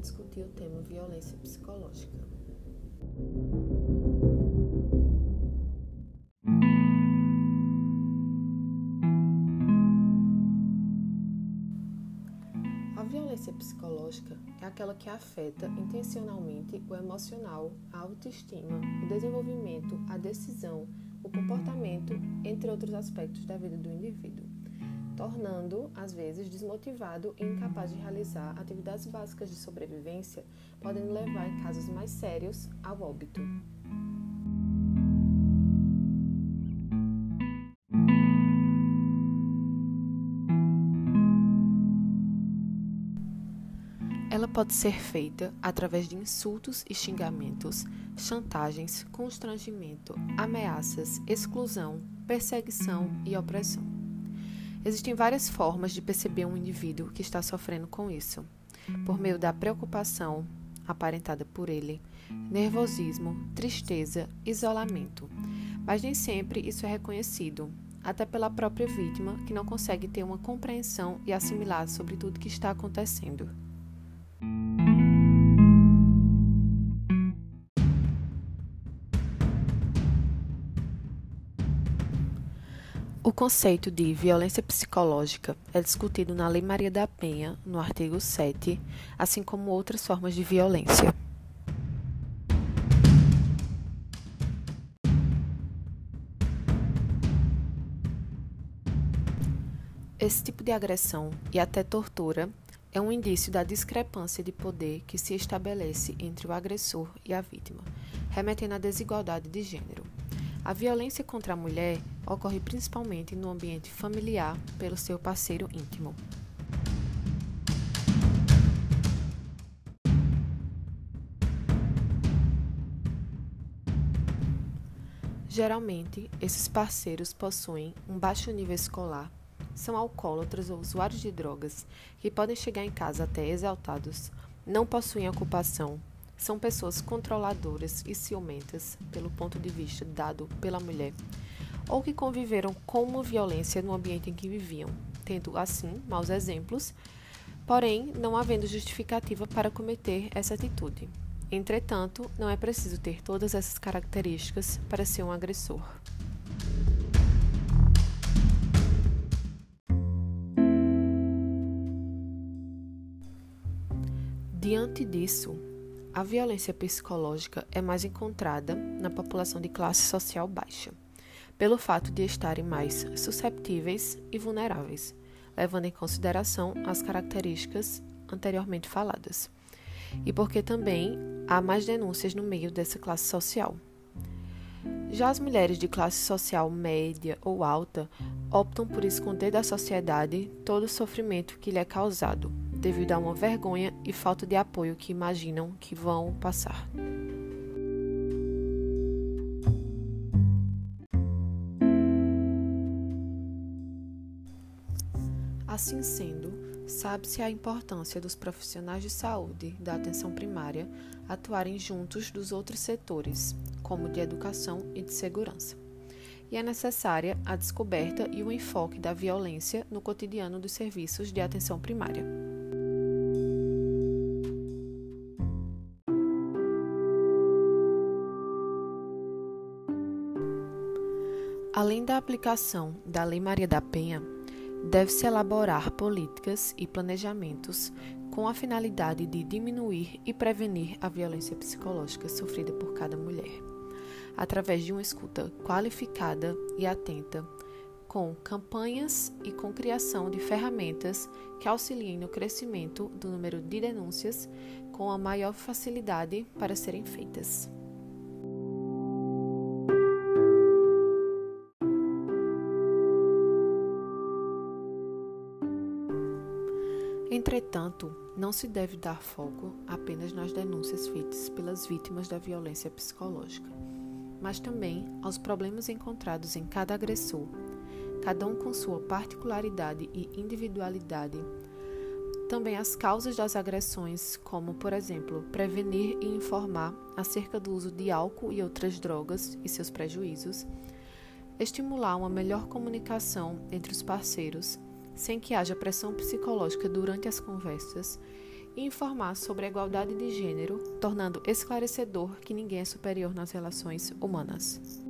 discutir o tema violência psicológica. A violência psicológica é aquela que afeta intencionalmente o emocional, a autoestima, o desenvolvimento, a decisão, o comportamento, entre outros aspectos da vida do indivíduo tornando, às vezes, desmotivado e incapaz de realizar atividades básicas de sobrevivência, podendo levar, em casos mais sérios, ao óbito. Ela pode ser feita através de insultos e xingamentos, chantagens, constrangimento, ameaças, exclusão, perseguição e opressão. Existem várias formas de perceber um indivíduo que está sofrendo com isso, por meio da preocupação aparentada por ele, nervosismo, tristeza, isolamento. Mas nem sempre isso é reconhecido, até pela própria vítima, que não consegue ter uma compreensão e assimilar sobre tudo que está acontecendo. O conceito de violência psicológica é discutido na Lei Maria da Penha, no artigo 7, assim como outras formas de violência. Esse tipo de agressão e até tortura é um indício da discrepância de poder que se estabelece entre o agressor e a vítima, remetendo à desigualdade de gênero. A violência contra a mulher ocorre principalmente no ambiente familiar pelo seu parceiro íntimo. Geralmente, esses parceiros possuem um baixo nível escolar, são alcoólatras ou usuários de drogas, que podem chegar em casa até exaltados, não possuem ocupação, são pessoas controladoras e ciumentas pelo ponto de vista dado pela mulher, ou que conviveram com violência no ambiente em que viviam, tendo assim maus exemplos, porém não havendo justificativa para cometer essa atitude. Entretanto, não é preciso ter todas essas características para ser um agressor. Diante disso, a violência psicológica é mais encontrada na população de classe social baixa, pelo fato de estarem mais susceptíveis e vulneráveis, levando em consideração as características anteriormente faladas, e porque também há mais denúncias no meio dessa classe social. Já as mulheres de classe social média ou alta optam por esconder da sociedade todo o sofrimento que lhe é causado, devido a uma vergonha e falta de apoio que imaginam que vão passar. Assim sendo, sabe-se a importância dos profissionais de saúde da atenção primária atuarem juntos dos outros setores, como de educação e de segurança. E é necessária a descoberta e o enfoque da violência no cotidiano dos serviços de atenção primária. Além da aplicação da Lei Maria da Penha, deve-se elaborar políticas e planejamentos com a finalidade de diminuir e prevenir a violência psicológica sofrida por cada mulher, através de uma escuta qualificada e atenta, com campanhas e com criação de ferramentas que auxiliem no crescimento do número de denúncias com a maior facilidade para serem feitas. Entretanto, não se deve dar foco apenas nas denúncias feitas pelas vítimas da violência psicológica, mas também aos problemas encontrados em cada agressor, cada um com sua particularidade e individualidade. Também as causas das agressões, como, por exemplo, prevenir e informar acerca do uso de álcool e outras drogas e seus prejuízos, estimular uma melhor comunicação entre os parceiros sem que haja pressão psicológica durante as conversas e informar sobre a igualdade de gênero, tornando esclarecedor que ninguém é superior nas relações humanas.